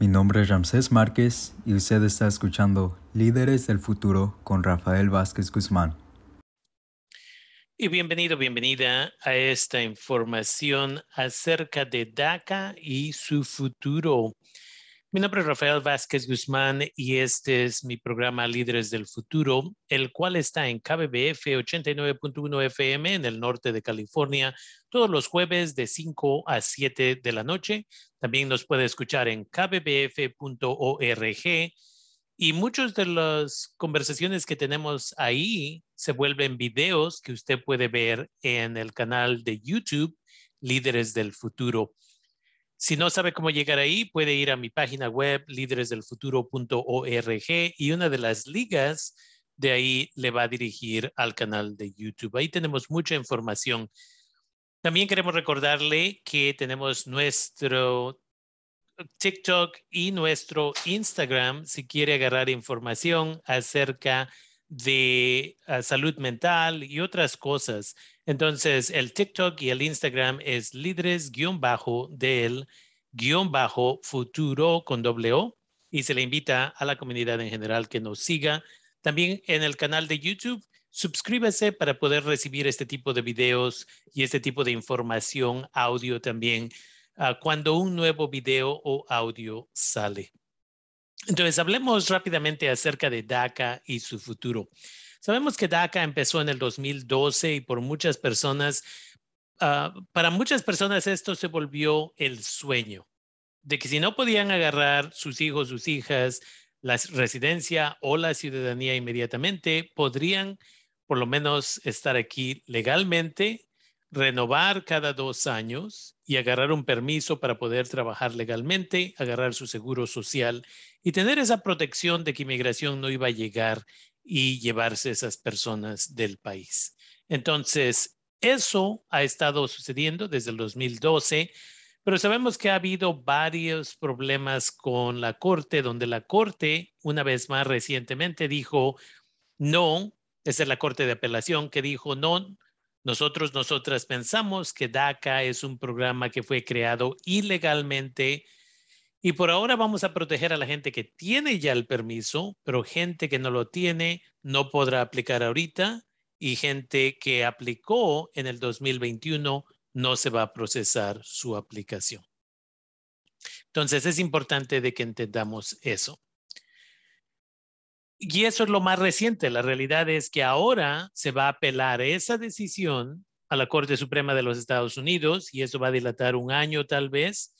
Mi nombre es Ramsés Márquez y usted está escuchando Líderes del Futuro con Rafael Vázquez Guzmán. Y bienvenido, bienvenida a esta información acerca de DACA y su futuro. Mi nombre es Rafael Vázquez Guzmán y este es mi programa Líderes del Futuro, el cual está en KBBF 89.1 FM en el norte de California, todos los jueves de 5 a 7 de la noche. También nos puede escuchar en kbbf.org y muchas de las conversaciones que tenemos ahí se vuelven videos que usted puede ver en el canal de YouTube Líderes del Futuro. Si no sabe cómo llegar ahí, puede ir a mi página web líderesdelfuturo.org y una de las ligas de ahí le va a dirigir al canal de YouTube. Ahí tenemos mucha información. También queremos recordarle que tenemos nuestro TikTok y nuestro Instagram si quiere agarrar información acerca de ah, salud mental y otras cosas. Entonces, el TikTok y el Instagram es líderes guion bajo del guion bajo futuro con doble O y se le invita a la comunidad en general que nos siga. También en el canal de YouTube, suscríbase para poder recibir este tipo de videos y este tipo de información, audio también, ah, cuando un nuevo video o audio sale. Entonces, hablemos rápidamente acerca de DACA y su futuro. Sabemos que DACA empezó en el 2012 y por muchas personas, ah, para muchas personas esto se volvió el sueño de que si no podían agarrar sus hijos, sus hijas, la residencia o la ciudadanía inmediatamente, podrían por lo menos estar aquí legalmente, renovar cada dos años y agarrar un permiso para poder trabajar legalmente, agarrar su seguro social y tener esa protección de que inmigración no iba a llegar y llevarse esas personas del país. Entonces, eso ha estado sucediendo desde el 2012, pero sabemos que ha habido varios problemas con la Corte, donde la Corte, una vez más recientemente, dijo, no, esa es la Corte de Apelación que dijo, no, nosotros, nosotras pensamos que DACA es un programa que fue creado ilegalmente y por ahora vamos a proteger a la gente que tiene ya el permiso, pero gente que no lo tiene no podrá aplicar ahorita y gente que aplicó en el 2021 no se va a procesar su aplicación. Entonces es importante de que entendamos eso. Y eso es lo más reciente. La realidad es que ahora se va a apelar esa decisión a la Corte Suprema de los Estados Unidos y eso va a dilatar un año tal vez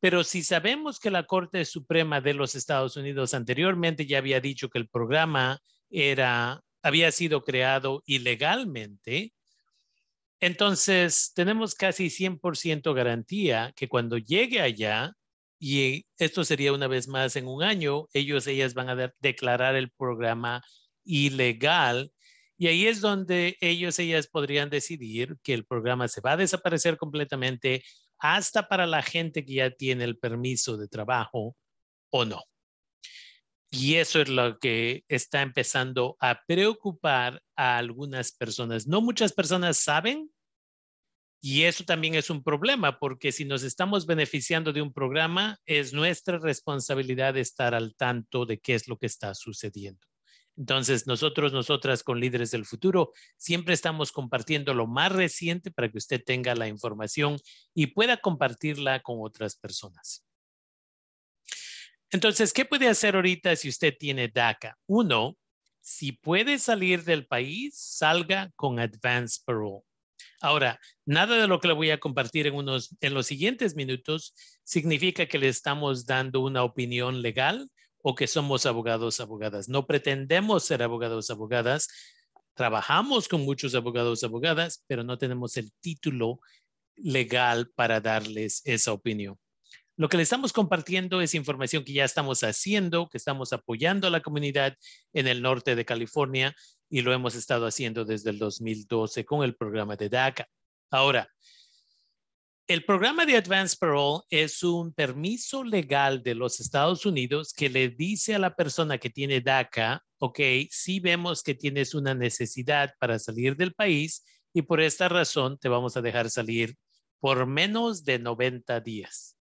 pero si sabemos que la Corte Suprema de los Estados Unidos anteriormente ya había dicho que el programa era, había sido creado ilegalmente, entonces tenemos casi 100% garantía que cuando llegue allá, y esto sería una vez más en un año, ellos, ellas van a declarar el programa ilegal. Y ahí es donde ellos, ellas podrían decidir que el programa se va a desaparecer completamente hasta para la gente que ya tiene el permiso de trabajo o no. Y eso es lo que está empezando a preocupar a algunas personas. No muchas personas saben y eso también es un problema porque si nos estamos beneficiando de un programa, es nuestra responsabilidad estar al tanto de qué es lo que está sucediendo. Entonces, nosotros, nosotras con líderes del futuro, siempre estamos compartiendo lo más reciente para que usted tenga la información y pueda compartirla con otras personas. Entonces, ¿qué puede hacer ahorita si usted tiene DACA? Uno, si puede salir del país, salga con Advance Parole. Ahora, nada de lo que le voy a compartir en, unos, en los siguientes minutos significa que le estamos dando una opinión legal o que somos abogados, abogadas. No pretendemos ser abogados, abogadas. Trabajamos con muchos abogados, abogadas, pero no tenemos el título legal para darles esa opinión. Lo que le estamos compartiendo es información que ya estamos haciendo, que estamos apoyando a la comunidad en el norte de California y lo hemos estado haciendo desde el 2012 con el programa de DACA. Ahora, el programa de Advance Parole es un permiso legal de los Estados Unidos que le dice a la persona que tiene DACA, ok, si vemos que tienes una necesidad para salir del país y por esta razón te vamos a dejar salir por menos de 90 días.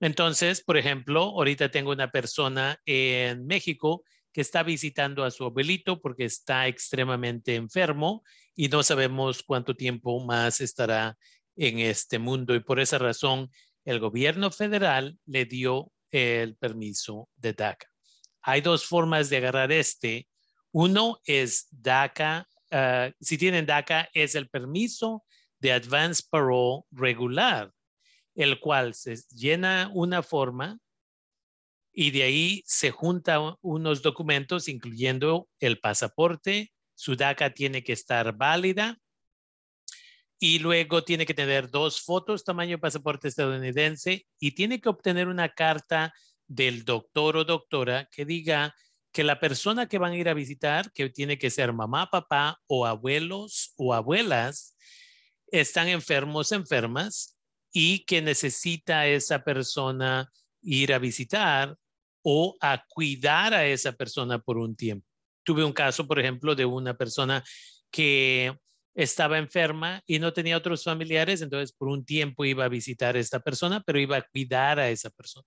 Entonces, por ejemplo, ahorita tengo una persona en México que está visitando a su abuelito porque está extremadamente enfermo y no sabemos cuánto tiempo más estará en este mundo. Y por esa razón, el gobierno federal le dio el permiso de DACA. Hay dos formas de agarrar este. Uno es DACA. Ah, si tienen DACA, es el permiso de Advance Parole regular, el cual se llena una forma y de ahí se juntan unos documentos, incluyendo el pasaporte. Su DACA tiene que estar válida y luego tiene que tener dos fotos tamaño pasaporte estadounidense y tiene que obtener una carta del doctor o doctora que diga que la persona que van a ir a visitar, que tiene que ser mamá, papá o abuelos o abuelas, están enfermos, enfermas y que necesita esa persona ir a visitar o a cuidar a esa persona por un tiempo. Tuve un caso, por ejemplo, de una persona que estaba enferma y no tenía otros familiares, entonces por un tiempo iba a visitar a esta persona, pero iba a cuidar a esa persona.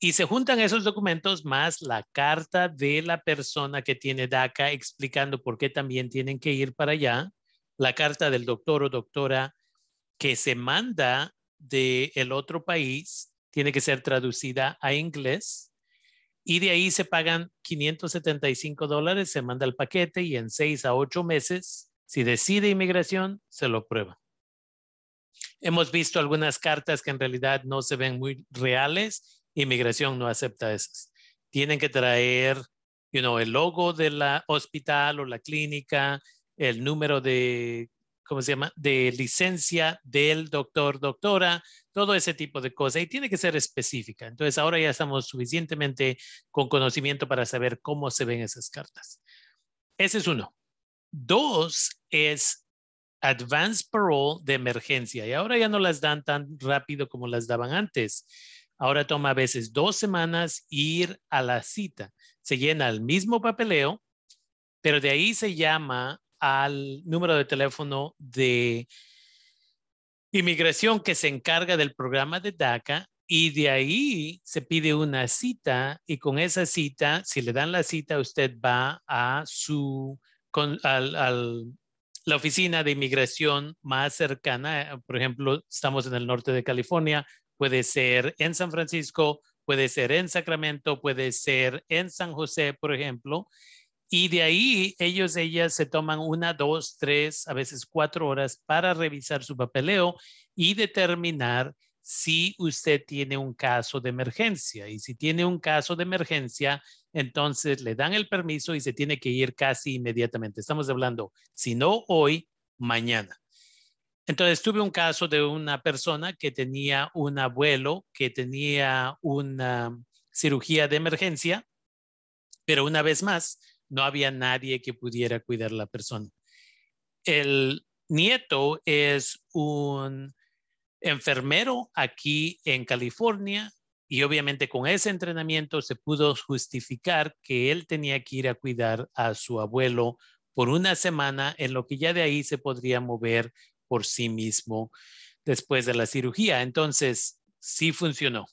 Y se juntan esos documentos más la carta de la persona que tiene DACA explicando por qué también tienen que ir para allá, la carta del doctor o doctora que se manda del el otro país tiene que ser traducida a inglés y de ahí se pagan 575 dólares, se manda el paquete y en seis a ocho meses, si decide inmigración, se lo prueba. Hemos visto algunas cartas que en realidad no se ven muy reales inmigración no acepta esas. Tienen que traer, you el logo de la hospital o la clínica, el número de, ¿cómo se llama? De licencia del doctor, doctora, todo ese tipo de cosas. Y tiene que ser específica. Entonces, ahora ya estamos suficientemente con conocimiento para saber cómo se ven esas cartas. Ese es uno. Dos es advance parole de emergencia. Y ahora ya no las dan tan rápido como las daban antes. Ahora toma a veces dos semanas ir a la cita. Se llena el mismo papeleo, pero de ahí se llama al número de teléfono de inmigración que se encarga del programa de DACA y de ahí se pide una cita y con esa cita, si le dan la cita, usted va a su, la oficina de inmigración más cercana. Por ejemplo, estamos en el norte de California, puede ser en San Francisco, puede ser en Sacramento, puede ser en San José, por ejemplo. Y de ahí ellos, ellas se toman una, dos, tres, a veces cuatro horas para revisar su papeleo y determinar si usted tiene un caso de emergencia. Y si tiene un caso de emergencia, entonces le dan el permiso y se tiene que ir casi inmediatamente. Estamos hablando, si no hoy, mañana. Entonces tuve un caso de una persona que tenía un abuelo que tenía una cirugía de emergencia, pero una vez más, no había nadie que pudiera cuidar a la persona. El nieto es un enfermero aquí en California y obviamente con ese entrenamiento se pudo justificar que él tenía que ir a cuidar a su abuelo por una semana, en lo que ya de ahí se podría mover por sí mismo después de la cirugía. Entonces, sí funcionó.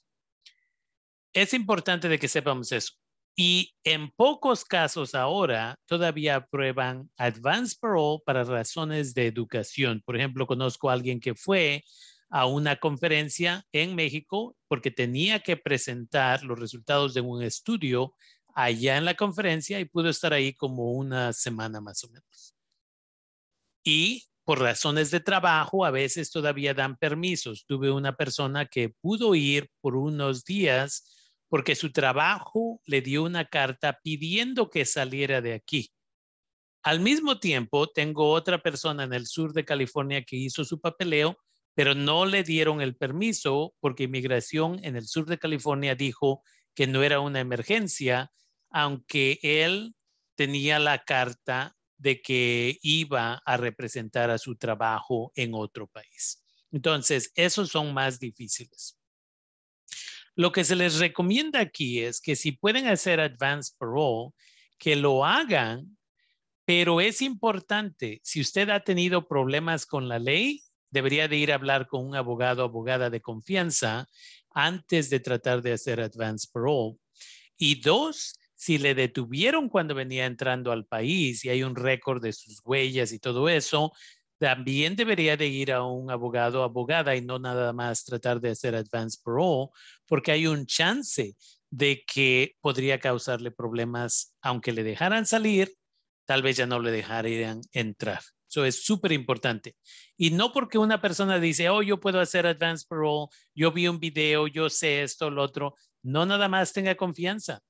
Es importante de que sepamos eso. Y en pocos casos ahora todavía aprueban advance parole para razones de educación. Por ejemplo, conozco a alguien que fue a una conferencia en México porque tenía que presentar los resultados de un estudio allá en la conferencia y pudo estar ahí como una semana más o menos. Y por razones de trabajo, a veces todavía dan permisos. Tuve una persona que pudo ir por unos días porque su trabajo le dio una carta pidiendo que saliera de aquí. Al mismo tiempo, tengo otra persona en el sur de California que hizo su papeleo, pero no le dieron el permiso porque inmigración en el sur de California dijo que no era una emergencia, aunque él tenía la carta de que iba a representar a su trabajo en otro país. Entonces, esos son más difíciles. Lo que se les recomienda aquí es que si pueden hacer advance parole, que lo hagan, pero es importante, si usted ha tenido problemas con la ley, debería de ir a hablar con un abogado o abogada de confianza antes de tratar de hacer advance parole. Y dos, si le detuvieron cuando venía entrando al país y hay un récord de sus huellas y todo eso, también debería de ir a un abogado o abogada y no nada más tratar de hacer advance parole, porque hay un chance de que podría causarle problemas, aunque le dejaran salir, tal vez ya no le dejarían entrar. Eso es súper importante. Y no porque una persona dice, oh, yo puedo hacer advance parole, yo vi un video, yo sé esto, lo otro. No nada más tenga confianza.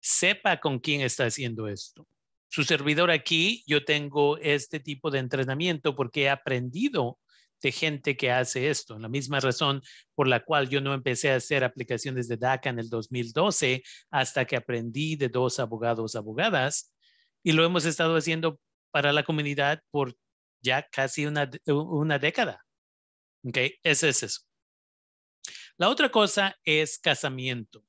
Sepa con quién está haciendo esto. Su servidor aquí, yo tengo este tipo de entrenamiento porque he aprendido de gente que hace esto. La misma razón por la cual yo no empecé a hacer aplicaciones de DACA en el 2012 hasta que aprendí de dos abogados, abogadas, y lo hemos estado haciendo para la comunidad por ya casi una, una década. ¿Ok? Ese es eso. La otra cosa es casamiento.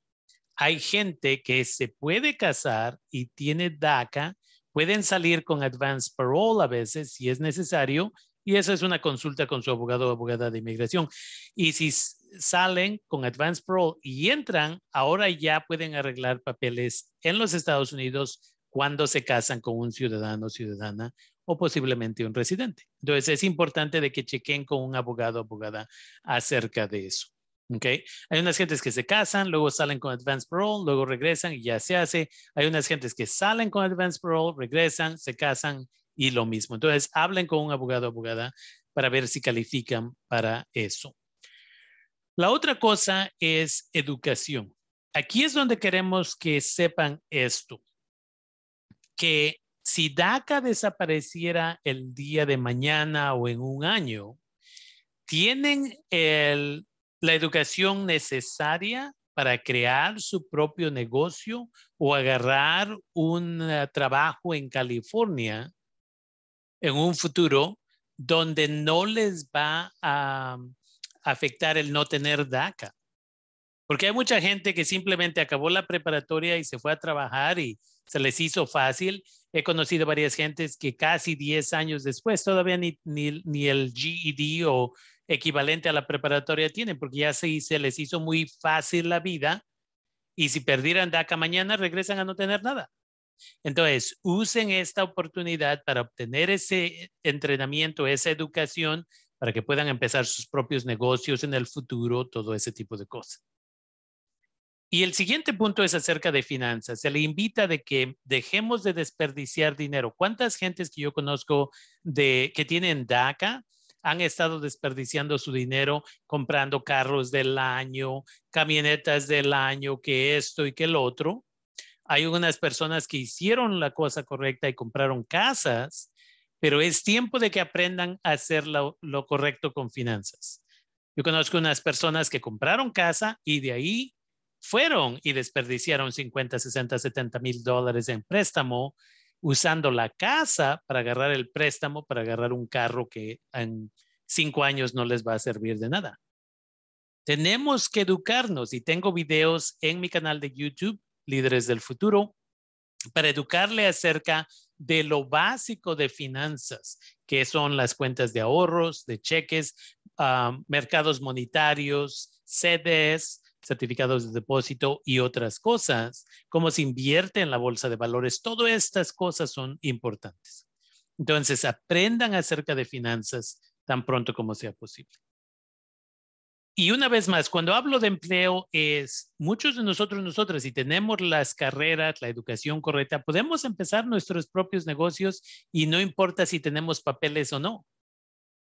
Hay gente que se puede casar y tiene DACA, pueden salir con advance parole a veces si es necesario, y eso es una consulta con su abogado o abogada de inmigración. Y si salen con advance parole y entran, ahora ya pueden arreglar papeles en los Estados Unidos cuando se casan con un ciudadano o ciudadana o posiblemente un residente. Entonces es importante de que chequen con un abogado o abogada acerca de eso. Okay. Hay unas gentes que se casan, luego salen con advance parole, luego regresan y ya se hace. Hay unas gentes que salen con advance parole, regresan, se casan y lo mismo. Entonces hablen con un abogado o abogada para ver si califican para eso. La otra cosa es educación. Aquí es donde queremos que sepan esto que si DACA desapareciera el día de mañana o en un año, tienen la educación necesaria para crear su propio negocio o agarrar un eh, trabajo en California en un futuro donde no les va a afectar el no tener DACA. Porque hay mucha gente que simplemente acabó la preparatoria y se fue a trabajar y se les hizo fácil. He conocido varias gentes que casi 10 años después todavía ni, ni, el GED o equivalente a la preparatoria tienen, porque ya se, les hizo muy fácil la vida y si perdieran DACA mañana regresan a no tener nada. Entonces, usen esta oportunidad para obtener ese entrenamiento, esa educación, para que puedan empezar sus propios negocios en el futuro, todo ese tipo de cosas. Y el siguiente punto es acerca de finanzas. Se le invita de que dejemos de desperdiciar dinero. ¿Cuántas gentes que yo conozco de, que tienen DACA han estado desperdiciando su dinero comprando carros del año, camionetas del año, que esto y que el otro? Hay unas personas que hicieron la cosa correcta y compraron casas, pero es tiempo de que aprendan a hacer lo, lo correcto con finanzas. Yo conozco unas personas que compraron casa y de ahí fueron y desperdiciaron 50, 60, 70 mil dólares en préstamo usando la casa para agarrar el préstamo, para agarrar un carro que en cinco años no les va a servir de nada. Tenemos que educarnos y tengo videos en mi canal de YouTube, Líderes del Futuro, para educarle acerca de lo básico de finanzas, que son las cuentas de ahorros, de cheques, ah, mercados monetarios, CDs, certificados de depósito y otras cosas, cómo se invierte en la bolsa de valores, todas estas cosas son importantes. Entonces, aprendan acerca de finanzas tan pronto como sea posible. Y una vez más, cuando hablo de empleo, es muchos de nosotros, nosotras, si tenemos las carreras, la educación correcta, podemos empezar nuestros propios negocios y no importa si tenemos papeles o no.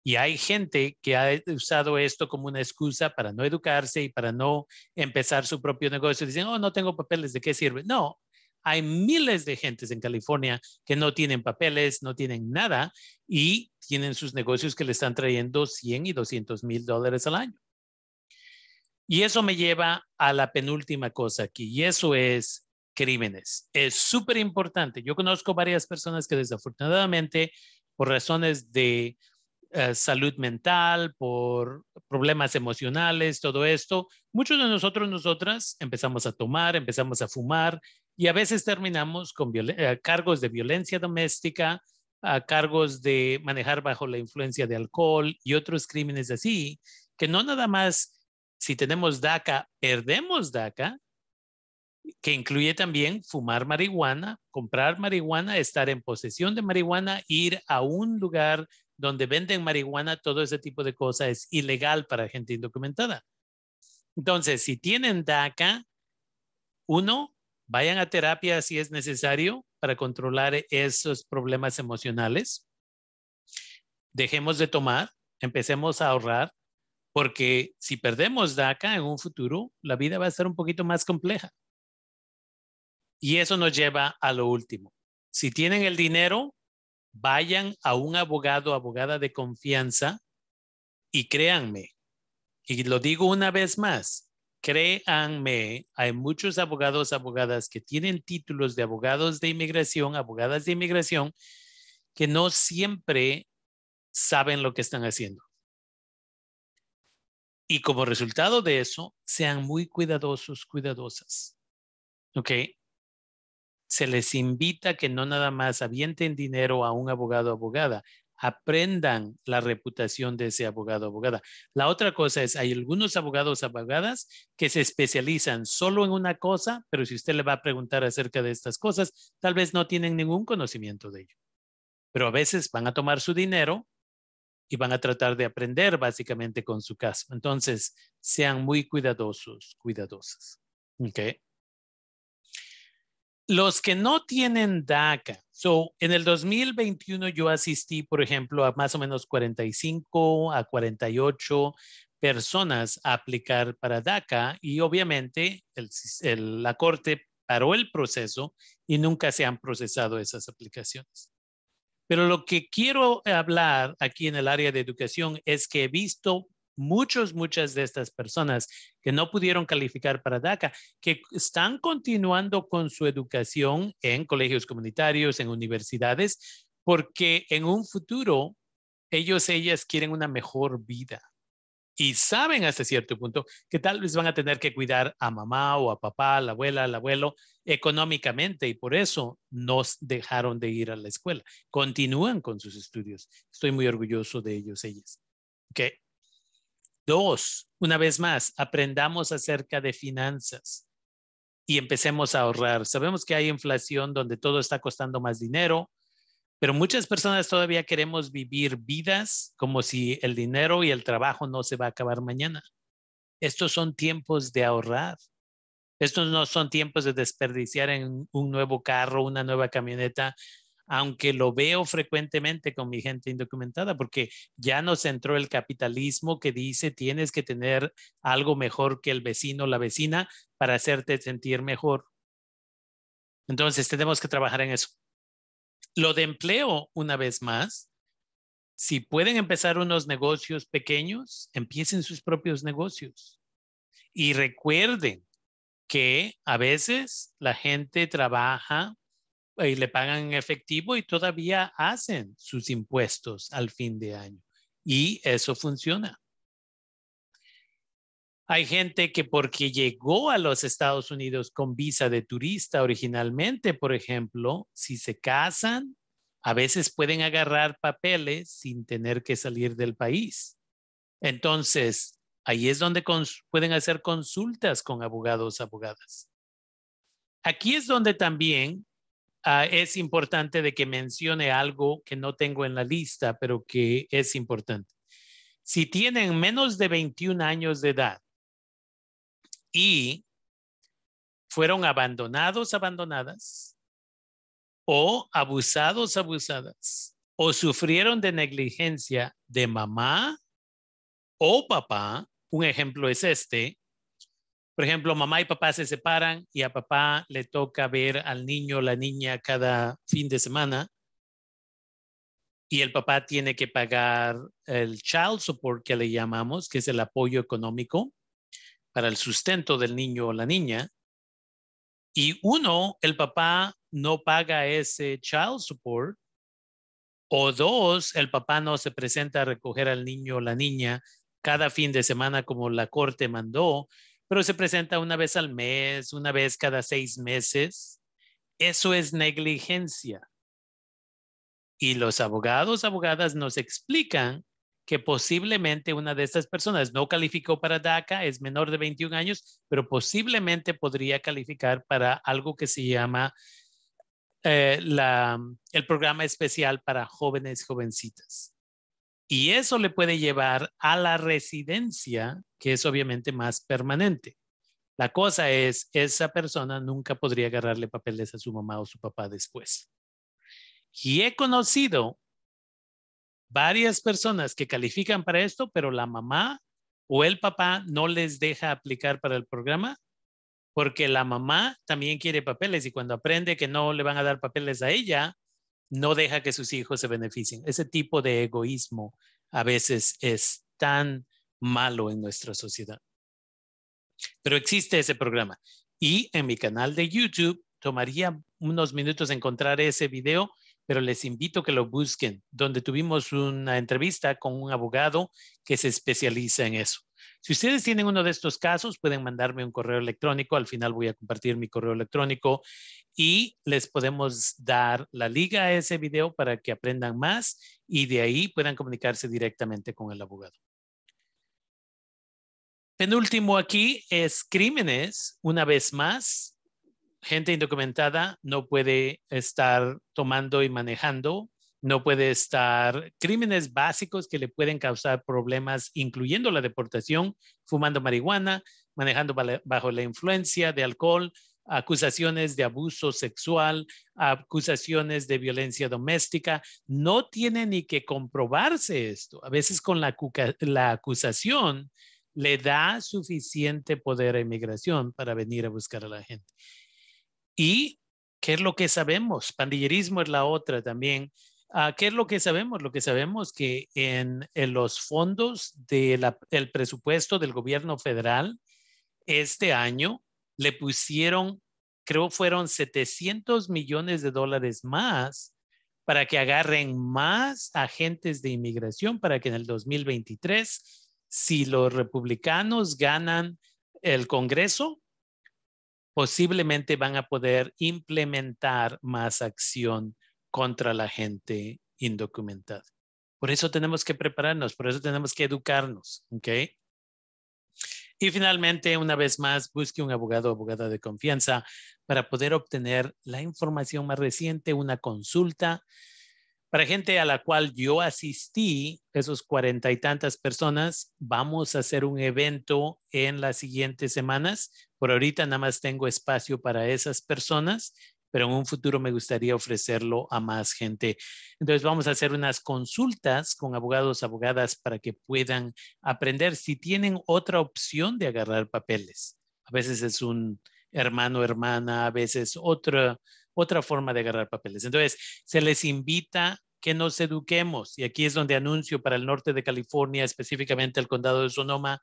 Y hay gente que ha usado esto como una excusa para no educarse y para no empezar su propio negocio. Dicen, oh, no tengo papeles, ¿de qué sirve? No, hay miles de gentes en California que no tienen papeles, no tienen nada y tienen sus negocios que le están trayendo 100 y 200 mil dólares al año. Y eso me lleva a la penúltima cosa aquí, y eso es crímenes. Es súper importante. Yo conozco varias personas que desafortunadamente, por razones de eh, salud mental, por problemas emocionales, todo esto, muchos de nosotros, nosotras, empezamos a tomar, empezamos a fumar y a veces terminamos con eh, cargos de violencia doméstica, cargos de manejar bajo la influencia de alcohol y otros crímenes así, que no nada más si tenemos DACA, perdemos DACA, que incluye también fumar marihuana, comprar marihuana, estar en posesión de marihuana, ir a un lugar donde venden marihuana, todo ese tipo de cosas es ilegal para gente indocumentada. Entonces, si tienen DACA, uno, vayan a terapia si es necesario para controlar esos problemas emocionales. Dejemos de tomar, empecemos a ahorrar, porque si perdemos DACA en un futuro, la vida va a ser un poquito más compleja. Y eso nos lleva a lo último. Si tienen el dinero, vayan a un abogado, abogada de confianza y créanme, y lo digo una vez más, créanme, hay muchos abogados, abogadas que tienen títulos de abogados de inmigración, abogadas de inmigración, que no siempre saben lo que están haciendo. Y como resultado de eso, sean muy cuidadosos, cuidadosas. ¿Ok? Se les invita que no nada más avienten dinero a un abogado abogada, aprendan la reputación de ese abogado abogada. La otra cosa es, hay algunos abogados abogadas que se especializan solo en una cosa, pero si usted le va a preguntar acerca de estas cosas, tal vez no tienen ningún conocimiento de ello. Pero a veces van a tomar su dinero y van a tratar de aprender básicamente con su caso. Entonces, sean muy cuidadosos, cuidadosas. Okay. Los que no tienen DACA, so en el 2021 yo asistí, por ejemplo, a más o menos 45 a 48 personas a aplicar para DACA y obviamente la Corte paró el proceso y nunca se han procesado esas aplicaciones. Pero lo que quiero hablar aquí en el área de educación es que he visto muchos, muchas de estas personas que no pudieron calificar para DACA, que están continuando con su educación en colegios comunitarios, en universidades, porque en un futuro ellos, ellas quieren una mejor vida. Y saben hasta cierto punto que tal vez van a tener que cuidar a mamá o a papá, a la abuela, al abuelo económicamente y por eso nos dejaron de ir a la escuela. Continúan con sus estudios. Estoy muy orgulloso de ellos, ellas. Okay. Dos, una vez más, aprendamos acerca de finanzas y empecemos a ahorrar. Sabemos que hay inflación donde todo está costando más dinero, pero muchas personas todavía queremos vivir vidas como si el dinero y el trabajo no se va a acabar mañana. Estos son tiempos de ahorrar. Estos no son tiempos de desperdiciar en un nuevo carro, una nueva camioneta, aunque lo veo frecuentemente con mi gente indocumentada, porque ya nos entró el capitalismo que dice tienes que tener algo mejor que el vecino o la vecina para hacerte sentir mejor. Entonces tenemos que trabajar en eso. Lo de empleo, una vez más, si pueden empezar unos negocios pequeños, empiecen sus propios negocios. Y recuerden que a veces la gente trabaja y le pagan en efectivo y todavía hacen sus impuestos al fin de año. Y eso funciona. Hay gente que porque llegó a los Estados Unidos con visa de turista originalmente, por ejemplo, si se casan, a veces pueden agarrar papeles sin tener que salir del país. Entonces, ahí es donde pueden hacer consultas con abogados, abogadas. Aquí es donde también Ah, es importante de que mencione algo que no tengo en la lista, pero que es importante. Si tienen menos de 21 años de edad y fueron abandonados, abandonadas, o abusados, abusadas, o sufrieron de negligencia de mamá o papá, un ejemplo es este, por ejemplo, mamá y papá se separan y a papá le toca ver al niño o la niña cada fin de semana y el papá tiene que pagar el child support que le llamamos, que es el apoyo económico para el sustento del niño o la niña. Y uno, el papá no paga ese child support. O dos, el papá no se presenta a recoger al niño o la niña cada fin de semana como la corte mandó pero se presenta una vez al mes, una vez cada seis meses. Eso es negligencia. Y los abogados, abogadas nos explican que posiblemente una de estas personas no calificó para DACA, es menor de 21 años, pero posiblemente podría calificar para algo que se llama eh, el programa especial para jóvenes jovencitas. Y eso le puede llevar a la residencia, que es obviamente más permanente. La cosa es, esa persona nunca podría agarrarle papeles a su mamá o su papá después. Y he conocido varias personas que califican para esto, pero la mamá o el papá no les deja aplicar para el programa porque la mamá también quiere papeles y cuando aprende que no le van a dar papeles a ella, no deja que sus hijos se beneficien. Ese tipo de egoísmo a veces es tan malo en nuestra sociedad. Pero existe ese programa. Y en mi canal de YouTube tomaría unos minutos encontrar ese video pero les invito a que lo busquen, donde tuvimos una entrevista con un abogado que se especializa en eso. Si ustedes tienen uno de estos casos, pueden mandarme un correo electrónico. Al final voy a compartir mi correo electrónico y les podemos dar la liga a ese video para que aprendan más y de ahí puedan comunicarse directamente con el abogado. Penúltimo aquí es crímenes. Una vez más, gente indocumentada no puede estar tomando y manejando, no puede estar crímenes básicos que le pueden causar problemas, incluyendo la deportación, fumando marihuana, manejando bajo la influencia de alcohol, acusaciones de abuso sexual, acusaciones de violencia doméstica. No tiene ni que comprobarse esto. A veces con la, la acusación le da suficiente poder a inmigración para venir a buscar a la gente. ¿Y qué es lo que sabemos? Pandillerismo es la otra también. Ah, ¿Qué es lo que sabemos? Lo que sabemos que en, los fondos del presupuesto del gobierno federal este año le pusieron, creo fueron 700 millones de dólares más para que agarren más agentes de inmigración para que en el 2023, si los republicanos ganan el Congreso, posiblemente van a poder implementar más acción contra la gente indocumentada. Por eso tenemos que prepararnos, por eso tenemos que educarnos, ¿ok? Y finalmente, una vez más, busque un abogado o abogada de confianza para poder obtener la información más reciente, una consulta para gente a la cual yo asistí, esos cuarenta y tantas personas, vamos a hacer un evento en las siguientes semanas. Por ahorita nada más tengo espacio para esas personas, pero en un futuro me gustaría ofrecerlo a más gente. Entonces vamos a hacer unas consultas con abogados, abogadas para que puedan aprender si tienen otra opción de agarrar papeles. A veces es un hermano, hermana, a veces otra otra forma de agarrar papeles. Entonces, se les invita que nos eduquemos. Y aquí es donde anuncio para el norte de California, específicamente el condado de Sonoma.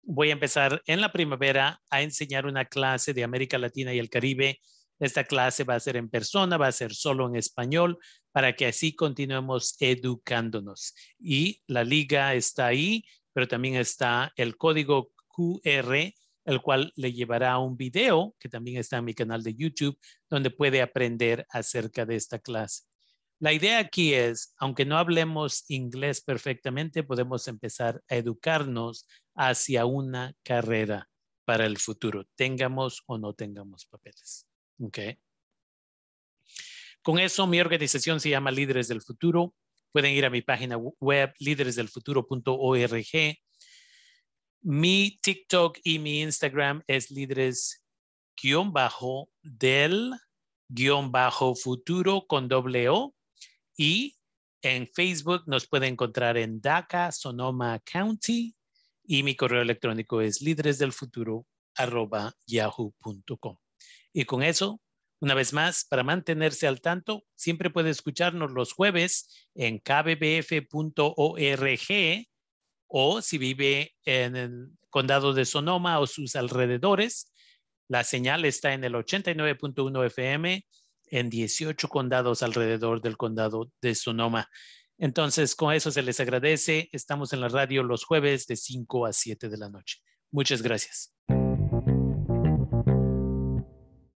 Voy a empezar en la primavera a enseñar una clase de América Latina y el Caribe. Esta clase va a ser en persona, va a ser solo en español, para que así continuemos educándonos. Y la liga está ahí, pero también está el código QR, el cual le llevará a un video que también está en mi canal de YouTube, donde puede aprender acerca de esta clase. La idea aquí es, aunque no hablemos inglés perfectamente, podemos empezar a educarnos hacia una carrera para el futuro, tengamos o no tengamos papeles. Okay. Con eso, mi organización se llama Líderes del Futuro. Pueden ir a mi página web, líderesdelfuturo.org. Mi TikTok y mi Instagram es líderes-del-futuro con doble O. Y en Facebook nos puede encontrar en DACA, Sonoma County, y mi correo electrónico es líderesdelfuturo.yahoo.com. Y con eso, una vez más, para mantenerse al tanto, siempre puede escucharnos los jueves en kbbf.org o si vive en el condado de Sonoma o sus alrededores, la señal está en el 89.1 FM en 18 condados alrededor del condado de Sonoma. Entonces, con eso se les agradece. Estamos en la radio los jueves de 5 a 7 de la noche. Muchas gracias.